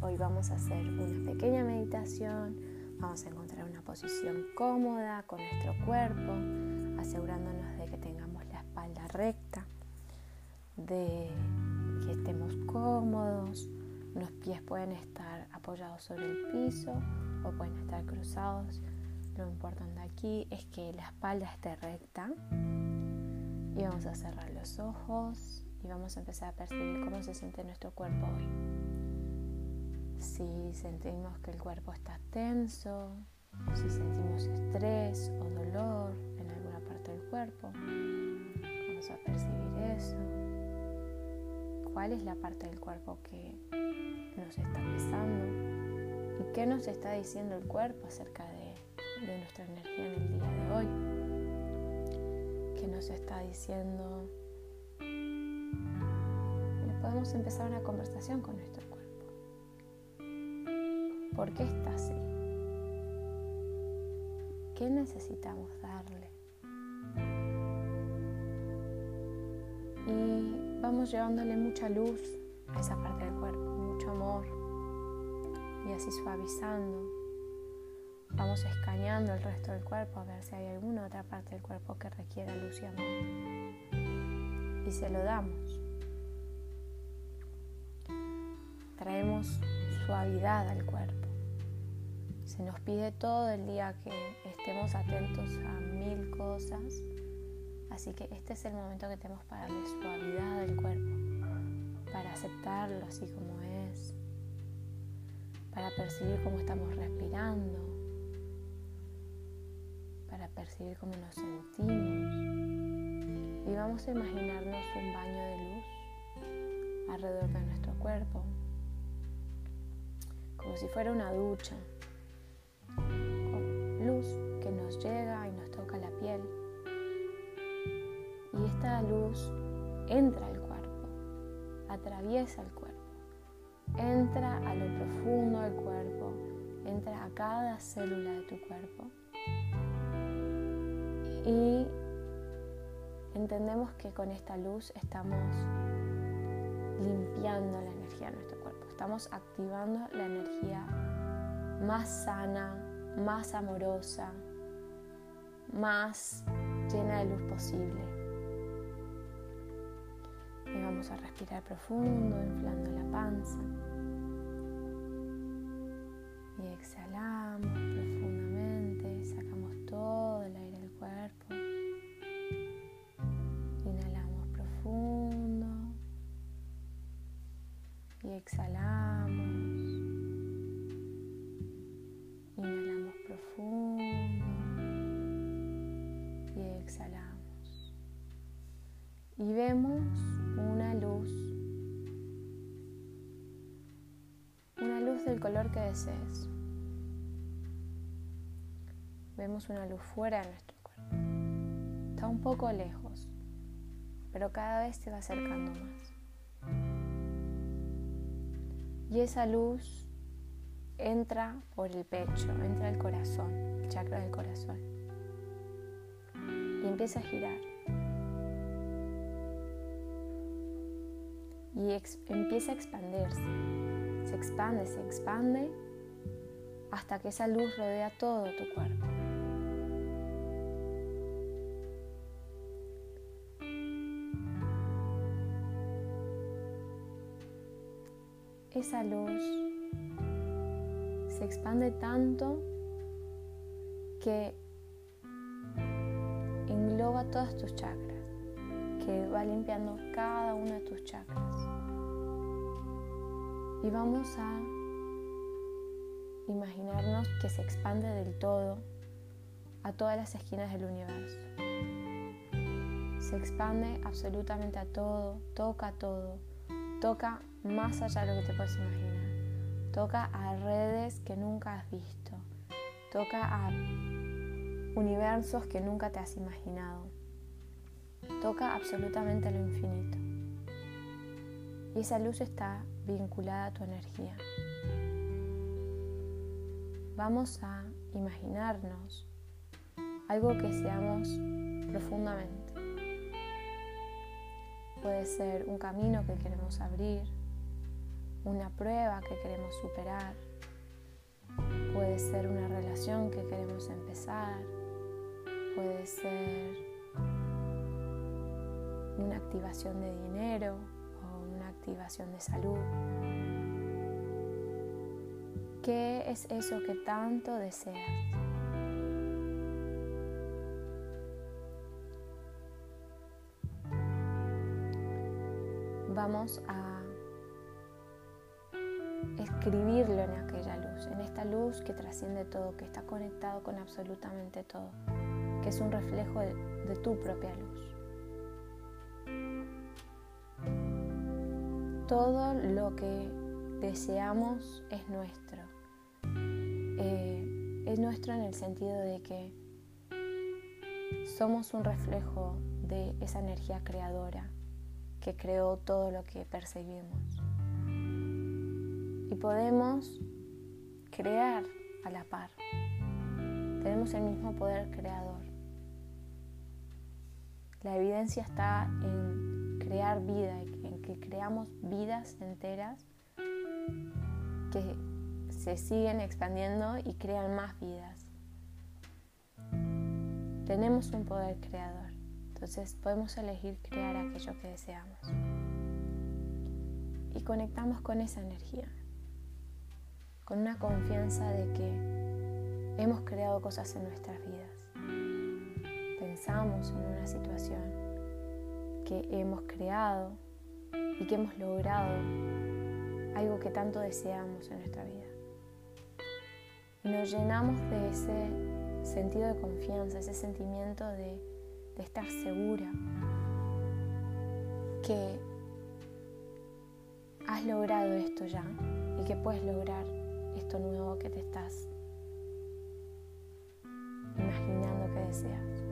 Hoy vamos a hacer una pequeña meditación. Vamos a encontrar una posición cómoda con nuestro cuerpo, asegurándonos de que tengamos la espalda recta, de que estemos cómodos. Los pies pueden estar apoyados sobre el piso o pueden estar cruzados. Lo importante aquí es que la espalda esté recta. Y vamos a cerrar los ojos y vamos a empezar a percibir cómo se siente nuestro cuerpo hoy. Si sentimos que el cuerpo está tenso, si sentimos estrés o dolor en alguna parte del cuerpo, vamos a percibir eso. ¿Cuál es la parte del cuerpo que nos está pesando? ¿Y qué nos está diciendo el cuerpo acerca de, nuestra energía en el día de hoy? ¿Qué nos está diciendo? podemos empezar una conversación con nuestro. ¿Por qué está así? ¿Qué necesitamos darle? Y vamos llevándole mucha luz a esa parte del cuerpo, mucho amor. Y así suavizando. Vamos escaneando el resto del cuerpo a ver si hay alguna otra parte del cuerpo que requiera luz y amor. Y se lo damos. traemos suavidad al cuerpo. Se nos pide todo el día que estemos atentos a mil cosas, así que este es el momento que tenemos para darle suavidad al cuerpo, para aceptarlo así como es, para percibir cómo estamos respirando, para percibir cómo nos sentimos. Y vamos a imaginarnos un baño de luz alrededor de nuestro cuerpo, como si fuera una ducha, luz que nos llega y nos toca la piel. Y esta luz entra al cuerpo, atraviesa el cuerpo, entra a lo profundo del cuerpo, entra a cada célula de tu cuerpo. Y entendemos que con esta luz estamos limpiando la energía de nuestro cuerpo. Estamos activando la energía más sana, más amorosa, más llena de luz posible. Y vamos a respirar profundo, inflando la panza. Y exhalamos profundamente, sacamos todo el aire del cuerpo. Inhalamos profundo y exhalamos. Profundo y exhalamos. Y vemos una luz, una luz del color que desees. Vemos una luz fuera de nuestro cuerpo. Está un poco lejos, pero cada vez se va acercando más. Y esa luz entra por el pecho, entra al corazón, el chakra del corazón. Y empieza a girar. Y empieza a expandirse. Se expande, se expande hasta que esa luz rodea todo tu cuerpo. esa luz se expande tanto que engloba todas tus chakras, que va limpiando cada uno de tus chakras. Y vamos a imaginarnos que se expande del todo a todas las esquinas del universo. Se expande absolutamente a todo, toca todo, toca más allá de lo que te puedes imaginar. Toca a redes que nunca has visto. Toca a universos que nunca te has imaginado. Toca absolutamente lo infinito. Y esa luz está vinculada a tu energía. Vamos a imaginarnos algo que seamos profundamente. Puede ser un camino que queremos abrir, una prueba que queremos superar, puede ser una relación que queremos empezar, puede ser una activación de dinero o una activación de salud. ¿Qué es eso que tanto deseas? Vamos a escribirlo en aquella luz, en esta luz que trasciende todo, que está conectado con absolutamente todo, que es un reflejo de, tu propia luz. Todo lo que deseamos es nuestro. Eh, es nuestro en el sentido de que somos un reflejo de esa energía creadora que creó todo lo que percibimos. Y podemos crear a la par. Tenemos el mismo poder creador. La evidencia está en crear vida, en que creamos vidas enteras que se siguen expandiendo y crean más vidas. Tenemos un poder creador, entonces podemos elegir crear aquello que deseamos. Y conectamos con esa energía, con una confianza de que hemos creado cosas en nuestras vidas. Pensamos en una situación que hemos creado y que hemos logrado algo que tanto deseamos en nuestra vida nos llenamos de ese sentido de confianza, ese sentimiento de, de estar segura que has logrado esto ya y que puedes lograr esto nuevo que te estás imaginando que deseas.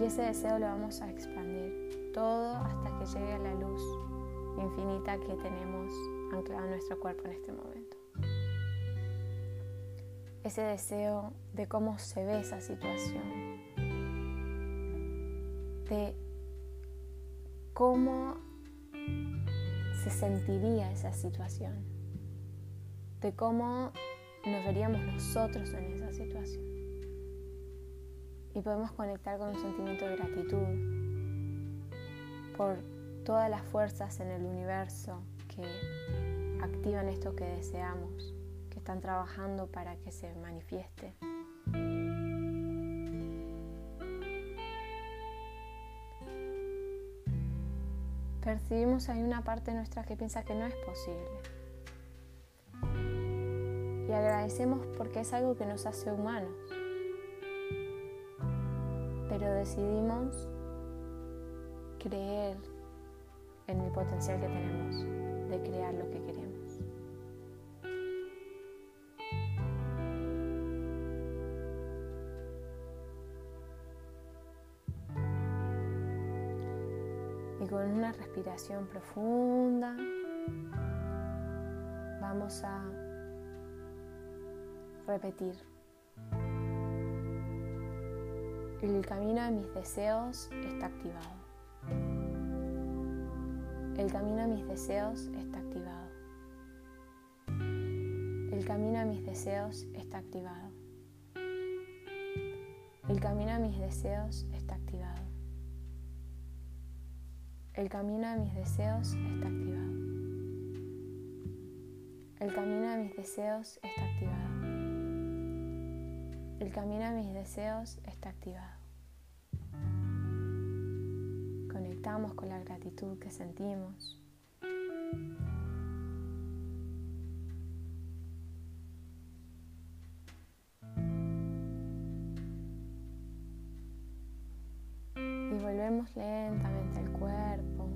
Y ese deseo lo vamos a expandir todo hasta que llegue a la luz infinita que tenemos anclada en nuestro cuerpo en este momento ese deseo de cómo se ve esa situación, de cómo se sentiría esa situación, de cómo nos veríamos nosotros en esa situación. Y podemos conectar con un sentimiento de gratitud por todas las fuerzas en el universo que activan esto que deseamos están trabajando para que se manifieste. Percibimos hay una parte nuestra que piensa que no es posible. Y agradecemos porque es algo que nos hace humanos. Pero decidimos creer en el potencial que tenemos de crear lo que queremos. con una respiración profunda vamos a repetir. El camino de mis deseos está activado. El camino de mis deseos está activado. El camino de mis deseos está activado. El camino de mis deseos está activado. El camino de mis deseos está activado. El camino de mis deseos está activado. El camino de mis deseos está activado. Conectamos con la gratitud que sentimos. Y volvemos lentamente al cuerpo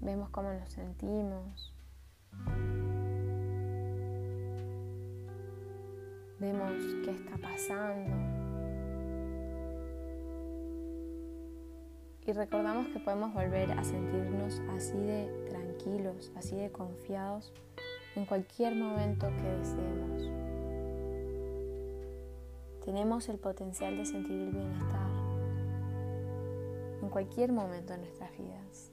vemos cómo nos sentimos, vemos qué está pasando y recordamos que podemos volver a sentirnos así de tranquilos, así de confiados en cualquier momento que deseemos. Tenemos el potencial de sentir el bienestar en cualquier momento de nuestras vidas.